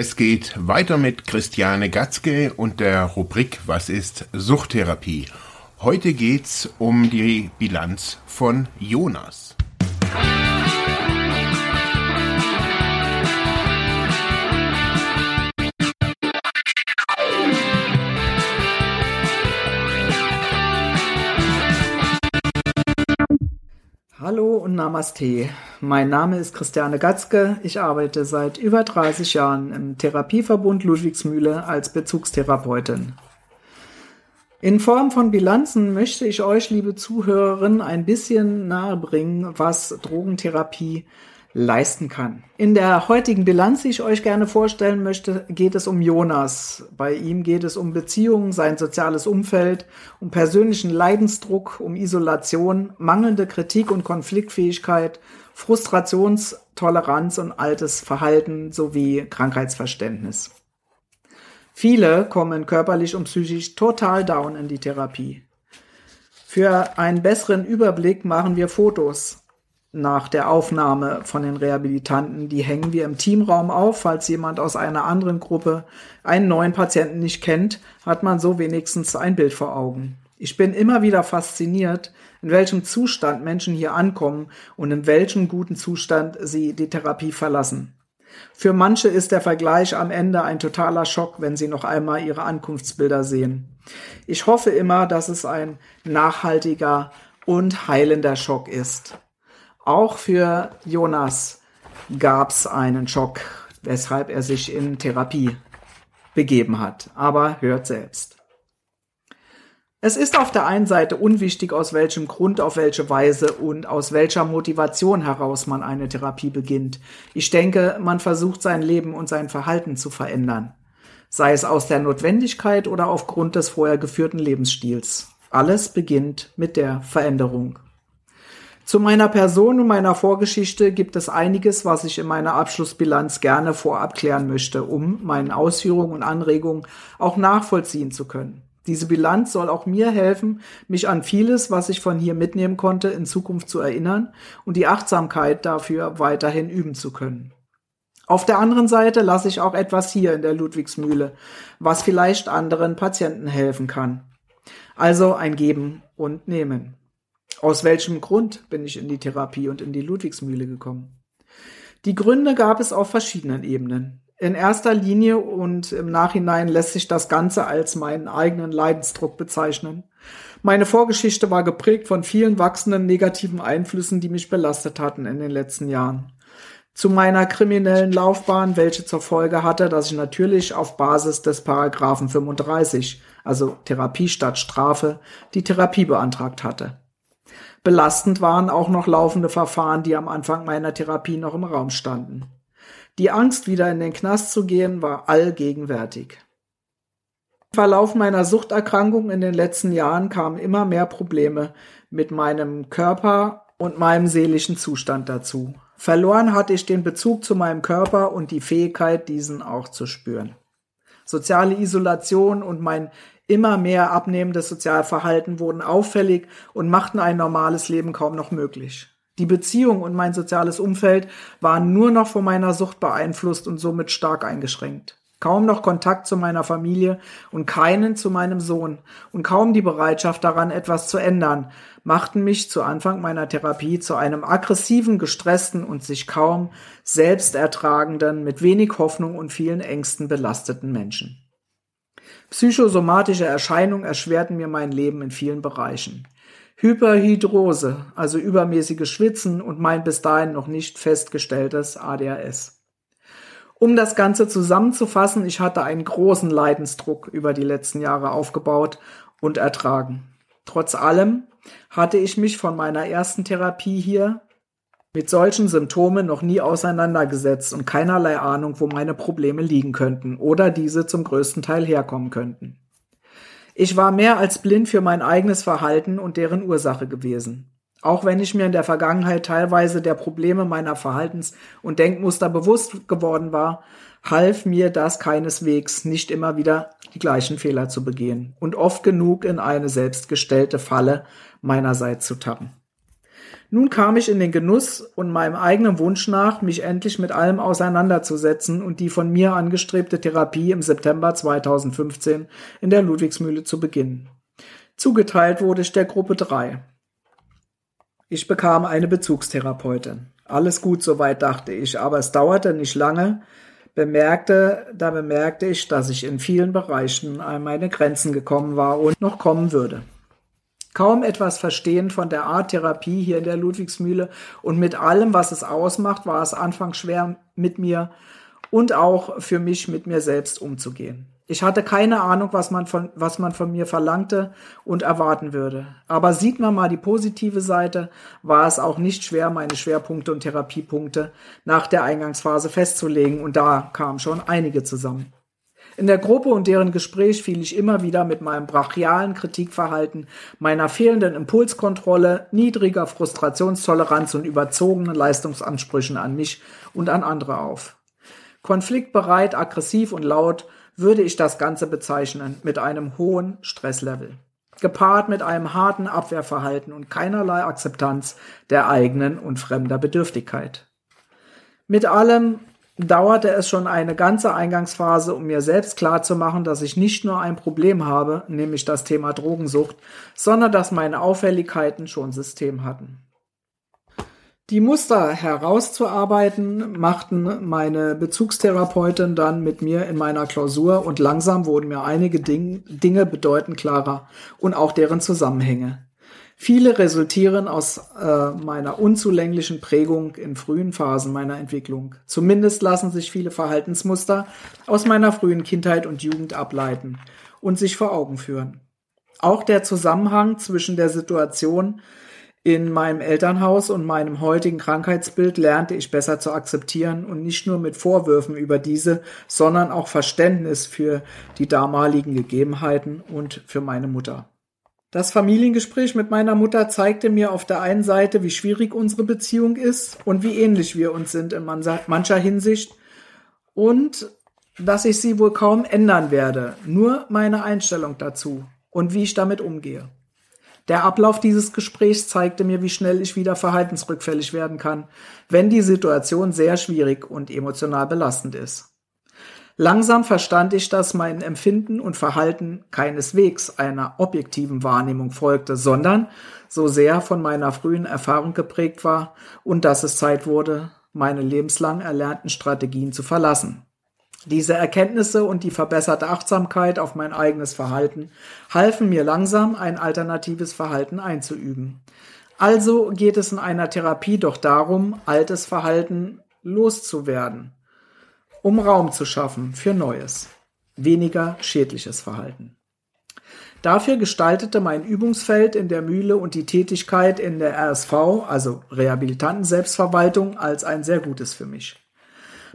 Es geht weiter mit Christiane Gatzke und der Rubrik Was ist Suchttherapie? Heute geht's um die Bilanz von Jonas. Hallo und Namaste. Mein Name ist Christiane Gatzke. Ich arbeite seit über 30 Jahren im Therapieverbund Ludwigsmühle als Bezugstherapeutin. In Form von Bilanzen möchte ich euch, liebe Zuhörerinnen, ein bisschen nahebringen, was Drogentherapie leisten kann. In der heutigen Bilanz, die ich euch gerne vorstellen möchte, geht es um Jonas. Bei ihm geht es um Beziehungen, sein soziales Umfeld, um persönlichen Leidensdruck, um Isolation, mangelnde Kritik und Konfliktfähigkeit, Frustrationstoleranz und altes Verhalten sowie Krankheitsverständnis. Viele kommen körperlich und psychisch total down in die Therapie. Für einen besseren Überblick machen wir Fotos nach der Aufnahme von den Rehabilitanten. Die hängen wir im Teamraum auf. Falls jemand aus einer anderen Gruppe einen neuen Patienten nicht kennt, hat man so wenigstens ein Bild vor Augen. Ich bin immer wieder fasziniert, in welchem Zustand Menschen hier ankommen und in welchem guten Zustand sie die Therapie verlassen. Für manche ist der Vergleich am Ende ein totaler Schock, wenn sie noch einmal ihre Ankunftsbilder sehen. Ich hoffe immer, dass es ein nachhaltiger und heilender Schock ist. Auch für Jonas gab es einen Schock, weshalb er sich in Therapie begeben hat. Aber hört selbst. Es ist auf der einen Seite unwichtig, aus welchem Grund, auf welche Weise und aus welcher Motivation heraus man eine Therapie beginnt. Ich denke, man versucht sein Leben und sein Verhalten zu verändern. Sei es aus der Notwendigkeit oder aufgrund des vorher geführten Lebensstils. Alles beginnt mit der Veränderung. Zu meiner Person und meiner Vorgeschichte gibt es einiges, was ich in meiner Abschlussbilanz gerne vorab klären möchte, um meinen Ausführungen und Anregungen auch nachvollziehen zu können. Diese Bilanz soll auch mir helfen, mich an vieles, was ich von hier mitnehmen konnte, in Zukunft zu erinnern und die Achtsamkeit dafür weiterhin üben zu können. Auf der anderen Seite lasse ich auch etwas hier in der Ludwigsmühle, was vielleicht anderen Patienten helfen kann. Also ein Geben und Nehmen. Aus welchem Grund bin ich in die Therapie und in die Ludwigsmühle gekommen? Die Gründe gab es auf verschiedenen Ebenen. In erster Linie und im Nachhinein lässt sich das Ganze als meinen eigenen Leidensdruck bezeichnen. Meine Vorgeschichte war geprägt von vielen wachsenden negativen Einflüssen, die mich belastet hatten in den letzten Jahren. Zu meiner kriminellen Laufbahn, welche zur Folge hatte, dass ich natürlich auf Basis des Paragraphen 35, also Therapie statt Strafe, die Therapie beantragt hatte. Belastend waren auch noch laufende Verfahren, die am Anfang meiner Therapie noch im Raum standen. Die Angst, wieder in den Knast zu gehen, war allgegenwärtig. Im Verlauf meiner Suchterkrankung in den letzten Jahren kamen immer mehr Probleme mit meinem Körper und meinem seelischen Zustand dazu. Verloren hatte ich den Bezug zu meinem Körper und die Fähigkeit, diesen auch zu spüren. Soziale Isolation und mein Immer mehr abnehmendes Sozialverhalten wurden auffällig und machten ein normales Leben kaum noch möglich. Die Beziehung und mein soziales Umfeld waren nur noch von meiner Sucht beeinflusst und somit stark eingeschränkt. Kaum noch Kontakt zu meiner Familie und keinen zu meinem Sohn und kaum die Bereitschaft daran, etwas zu ändern, machten mich zu Anfang meiner Therapie zu einem aggressiven, gestressten und sich kaum selbstertragenden, mit wenig Hoffnung und vielen Ängsten belasteten Menschen. Psychosomatische Erscheinungen erschwerten mir mein Leben in vielen Bereichen. Hyperhidrose, also übermäßiges Schwitzen und mein bis dahin noch nicht festgestelltes ADHS. Um das Ganze zusammenzufassen, ich hatte einen großen Leidensdruck über die letzten Jahre aufgebaut und ertragen. Trotz allem hatte ich mich von meiner ersten Therapie hier mit solchen Symptomen noch nie auseinandergesetzt und keinerlei Ahnung, wo meine Probleme liegen könnten oder diese zum größten Teil herkommen könnten. Ich war mehr als blind für mein eigenes Verhalten und deren Ursache gewesen. Auch wenn ich mir in der Vergangenheit teilweise der Probleme meiner Verhaltens- und Denkmuster bewusst geworden war, half mir das keineswegs, nicht immer wieder die gleichen Fehler zu begehen und oft genug in eine selbstgestellte Falle meinerseits zu tappen. Nun kam ich in den Genuss und meinem eigenen Wunsch nach, mich endlich mit allem auseinanderzusetzen und die von mir angestrebte Therapie im September 2015 in der Ludwigsmühle zu beginnen. Zugeteilt wurde ich der Gruppe 3. Ich bekam eine Bezugstherapeutin. Alles gut soweit, dachte ich, aber es dauerte nicht lange, bemerkte, da bemerkte ich, dass ich in vielen Bereichen an meine Grenzen gekommen war und noch kommen würde. Kaum etwas verstehen von der Art Therapie hier in der Ludwigsmühle und mit allem, was es ausmacht, war es anfangs schwer mit mir und auch für mich mit mir selbst umzugehen. Ich hatte keine Ahnung, was man von, was man von mir verlangte und erwarten würde. Aber sieht man mal die positive Seite, war es auch nicht schwer, meine Schwerpunkte und Therapiepunkte nach der Eingangsphase festzulegen und da kamen schon einige zusammen. In der Gruppe und deren Gespräch fiel ich immer wieder mit meinem brachialen Kritikverhalten, meiner fehlenden Impulskontrolle, niedriger Frustrationstoleranz und überzogenen Leistungsansprüchen an mich und an andere auf. Konfliktbereit, aggressiv und laut würde ich das Ganze bezeichnen mit einem hohen Stresslevel, gepaart mit einem harten Abwehrverhalten und keinerlei Akzeptanz der eigenen und fremder Bedürftigkeit. Mit allem dauerte es schon eine ganze Eingangsphase, um mir selbst klarzumachen, dass ich nicht nur ein Problem habe, nämlich das Thema Drogensucht, sondern dass meine Auffälligkeiten schon System hatten. Die Muster herauszuarbeiten machten meine Bezugstherapeutin dann mit mir in meiner Klausur und langsam wurden mir einige Ding, Dinge bedeutend klarer und auch deren Zusammenhänge. Viele resultieren aus äh, meiner unzulänglichen Prägung in frühen Phasen meiner Entwicklung. Zumindest lassen sich viele Verhaltensmuster aus meiner frühen Kindheit und Jugend ableiten und sich vor Augen führen. Auch der Zusammenhang zwischen der Situation in meinem Elternhaus und meinem heutigen Krankheitsbild lernte ich besser zu akzeptieren und nicht nur mit Vorwürfen über diese, sondern auch Verständnis für die damaligen Gegebenheiten und für meine Mutter. Das Familiengespräch mit meiner Mutter zeigte mir auf der einen Seite, wie schwierig unsere Beziehung ist und wie ähnlich wir uns sind in mancher Hinsicht und dass ich sie wohl kaum ändern werde, nur meine Einstellung dazu und wie ich damit umgehe. Der Ablauf dieses Gesprächs zeigte mir, wie schnell ich wieder verhaltensrückfällig werden kann, wenn die Situation sehr schwierig und emotional belastend ist. Langsam verstand ich, dass mein Empfinden und Verhalten keineswegs einer objektiven Wahrnehmung folgte, sondern so sehr von meiner frühen Erfahrung geprägt war und dass es Zeit wurde, meine lebenslang erlernten Strategien zu verlassen. Diese Erkenntnisse und die verbesserte Achtsamkeit auf mein eigenes Verhalten halfen mir langsam, ein alternatives Verhalten einzuüben. Also geht es in einer Therapie doch darum, altes Verhalten loszuwerden, um Raum zu schaffen für neues, weniger schädliches Verhalten. Dafür gestaltete mein Übungsfeld in der Mühle und die Tätigkeit in der RSV, also Rehabilitanten Selbstverwaltung, als ein sehr gutes für mich.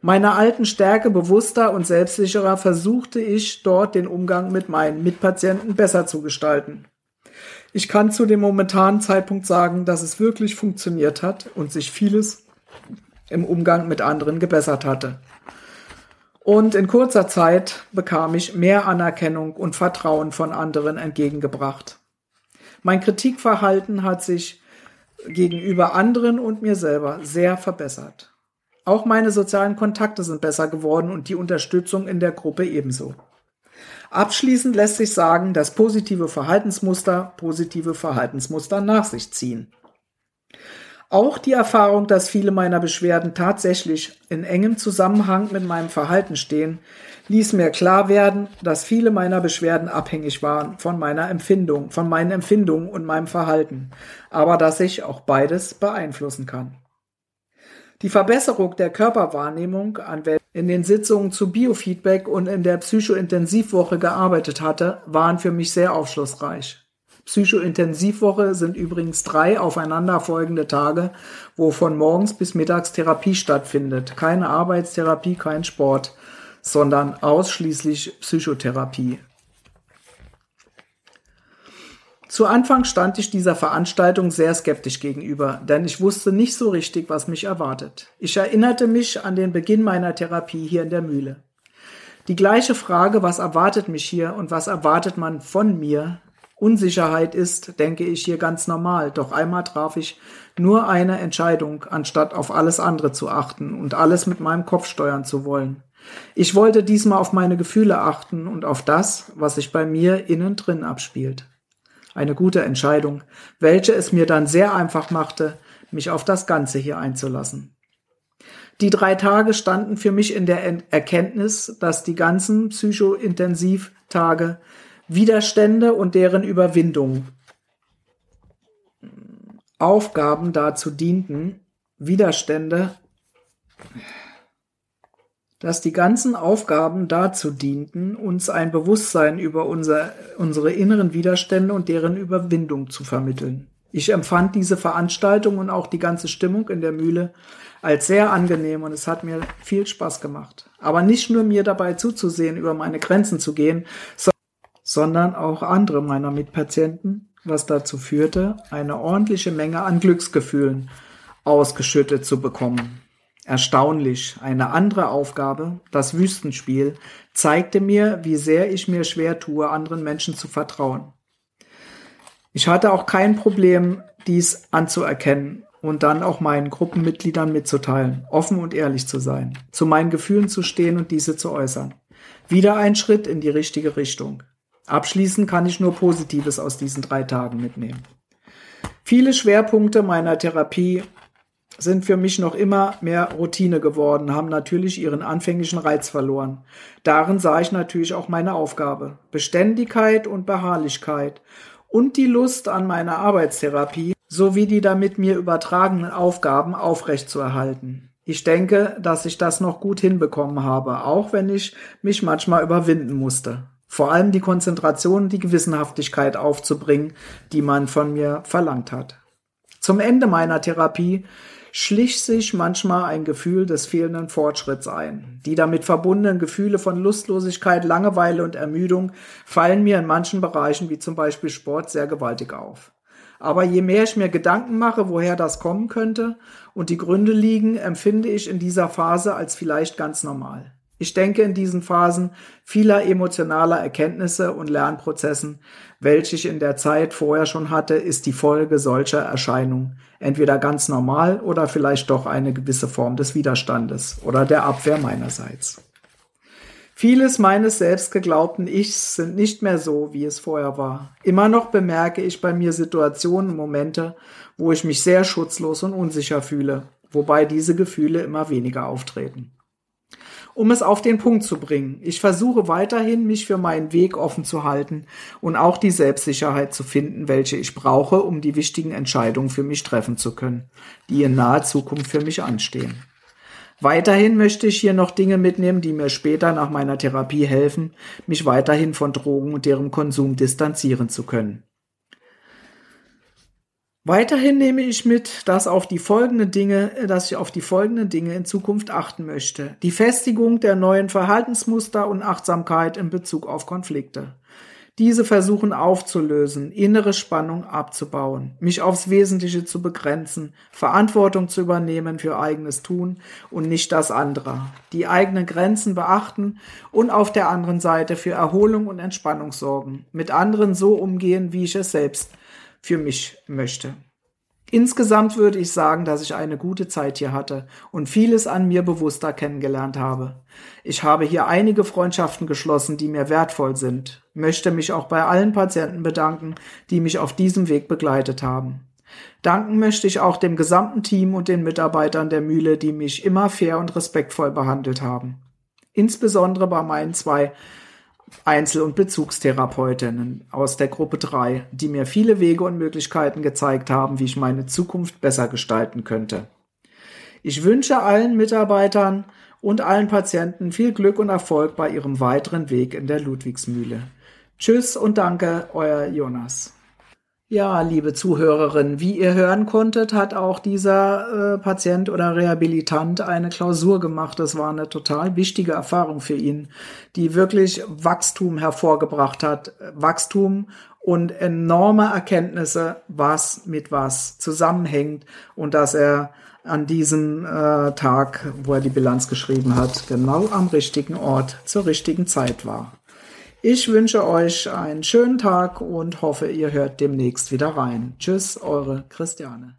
Meiner alten Stärke bewusster und selbstsicherer versuchte ich dort den Umgang mit meinen Mitpatienten besser zu gestalten. Ich kann zu dem momentanen Zeitpunkt sagen, dass es wirklich funktioniert hat und sich vieles im Umgang mit anderen gebessert hatte. Und in kurzer Zeit bekam ich mehr Anerkennung und Vertrauen von anderen entgegengebracht. Mein Kritikverhalten hat sich gegenüber anderen und mir selber sehr verbessert. Auch meine sozialen Kontakte sind besser geworden und die Unterstützung in der Gruppe ebenso. Abschließend lässt sich sagen, dass positive Verhaltensmuster positive Verhaltensmuster nach sich ziehen. Auch die Erfahrung, dass viele meiner Beschwerden tatsächlich in engem Zusammenhang mit meinem Verhalten stehen, ließ mir klar werden, dass viele meiner Beschwerden abhängig waren von meiner Empfindung, von meinen Empfindungen und meinem Verhalten, aber dass ich auch beides beeinflussen kann. Die Verbesserung der Körperwahrnehmung, an welcher in den Sitzungen zu Biofeedback und in der Psychointensivwoche gearbeitet hatte, waren für mich sehr aufschlussreich. Psychointensivwoche sind übrigens drei aufeinanderfolgende Tage, wo von morgens bis mittags Therapie stattfindet. Keine Arbeitstherapie, kein Sport, sondern ausschließlich Psychotherapie. Zu Anfang stand ich dieser Veranstaltung sehr skeptisch gegenüber, denn ich wusste nicht so richtig, was mich erwartet. Ich erinnerte mich an den Beginn meiner Therapie hier in der Mühle. Die gleiche Frage, was erwartet mich hier und was erwartet man von mir Unsicherheit ist, denke ich, hier ganz normal. Doch einmal traf ich nur eine Entscheidung, anstatt auf alles andere zu achten und alles mit meinem Kopf steuern zu wollen. Ich wollte diesmal auf meine Gefühle achten und auf das, was sich bei mir innen drin abspielt. Eine gute Entscheidung, welche es mir dann sehr einfach machte, mich auf das Ganze hier einzulassen. Die drei Tage standen für mich in der Erkenntnis, dass die ganzen Psychointensivtage Widerstände und deren Überwindung Aufgaben dazu dienten, Widerstände, dass die ganzen Aufgaben dazu dienten, uns ein Bewusstsein über unser, unsere inneren Widerstände und deren Überwindung zu vermitteln. Ich empfand diese Veranstaltung und auch die ganze Stimmung in der Mühle als sehr angenehm und es hat mir viel Spaß gemacht. Aber nicht nur mir dabei zuzusehen, über meine Grenzen zu gehen, sondern auch andere meiner Mitpatienten, was dazu führte, eine ordentliche Menge an Glücksgefühlen ausgeschüttet zu bekommen. Erstaunlich, eine andere Aufgabe, das Wüstenspiel, zeigte mir, wie sehr ich mir schwer tue, anderen Menschen zu vertrauen. Ich hatte auch kein Problem, dies anzuerkennen und dann auch meinen Gruppenmitgliedern mitzuteilen, offen und ehrlich zu sein, zu meinen Gefühlen zu stehen und diese zu äußern. Wieder ein Schritt in die richtige Richtung. Abschließend kann ich nur Positives aus diesen drei Tagen mitnehmen. Viele Schwerpunkte meiner Therapie sind für mich noch immer mehr Routine geworden, haben natürlich ihren anfänglichen Reiz verloren. Darin sah ich natürlich auch meine Aufgabe. Beständigkeit und Beharrlichkeit und die Lust an meiner Arbeitstherapie sowie die damit mir übertragenen Aufgaben aufrechtzuerhalten. Ich denke, dass ich das noch gut hinbekommen habe, auch wenn ich mich manchmal überwinden musste. Vor allem die Konzentration und die Gewissenhaftigkeit aufzubringen, die man von mir verlangt hat. Zum Ende meiner Therapie schlich sich manchmal ein Gefühl des fehlenden Fortschritts ein. Die damit verbundenen Gefühle von Lustlosigkeit, Langeweile und Ermüdung fallen mir in manchen Bereichen, wie zum Beispiel Sport, sehr gewaltig auf. Aber je mehr ich mir Gedanken mache, woher das kommen könnte und die Gründe liegen, empfinde ich in dieser Phase als vielleicht ganz normal. Ich denke in diesen Phasen vieler emotionaler Erkenntnisse und Lernprozessen, welche ich in der Zeit vorher schon hatte, ist die Folge solcher Erscheinungen entweder ganz normal oder vielleicht doch eine gewisse Form des Widerstandes oder der Abwehr meinerseits. Vieles meines selbstgeglaubten Ichs sind nicht mehr so, wie es vorher war. Immer noch bemerke ich bei mir Situationen, Momente, wo ich mich sehr schutzlos und unsicher fühle, wobei diese Gefühle immer weniger auftreten um es auf den Punkt zu bringen. Ich versuche weiterhin, mich für meinen Weg offen zu halten und auch die Selbstsicherheit zu finden, welche ich brauche, um die wichtigen Entscheidungen für mich treffen zu können, die in naher Zukunft für mich anstehen. Weiterhin möchte ich hier noch Dinge mitnehmen, die mir später nach meiner Therapie helfen, mich weiterhin von Drogen und deren Konsum distanzieren zu können. Weiterhin nehme ich mit, dass auf die folgenden Dinge, dass ich auf die folgenden Dinge in Zukunft achten möchte. Die Festigung der neuen Verhaltensmuster und Achtsamkeit in Bezug auf Konflikte. Diese versuchen aufzulösen, innere Spannung abzubauen, mich aufs Wesentliche zu begrenzen, Verantwortung zu übernehmen für eigenes Tun und nicht das andere, die eigenen Grenzen beachten und auf der anderen Seite für Erholung und Entspannung sorgen, mit anderen so umgehen, wie ich es selbst für mich möchte. Insgesamt würde ich sagen, dass ich eine gute Zeit hier hatte und vieles an mir bewusster kennengelernt habe. Ich habe hier einige Freundschaften geschlossen, die mir wertvoll sind, möchte mich auch bei allen Patienten bedanken, die mich auf diesem Weg begleitet haben. Danken möchte ich auch dem gesamten Team und den Mitarbeitern der Mühle, die mich immer fair und respektvoll behandelt haben. Insbesondere bei meinen zwei Einzel- und Bezugstherapeutinnen aus der Gruppe 3, die mir viele Wege und Möglichkeiten gezeigt haben, wie ich meine Zukunft besser gestalten könnte. Ich wünsche allen Mitarbeitern und allen Patienten viel Glück und Erfolg bei ihrem weiteren Weg in der Ludwigsmühle. Tschüss und danke, euer Jonas. Ja, liebe Zuhörerinnen, wie ihr hören konntet, hat auch dieser äh, Patient oder Rehabilitant eine Klausur gemacht. Das war eine total wichtige Erfahrung für ihn, die wirklich Wachstum hervorgebracht hat. Wachstum und enorme Erkenntnisse, was mit was zusammenhängt und dass er an diesem äh, Tag, wo er die Bilanz geschrieben hat, genau am richtigen Ort zur richtigen Zeit war. Ich wünsche euch einen schönen Tag und hoffe, ihr hört demnächst wieder rein. Tschüss, eure Christiane.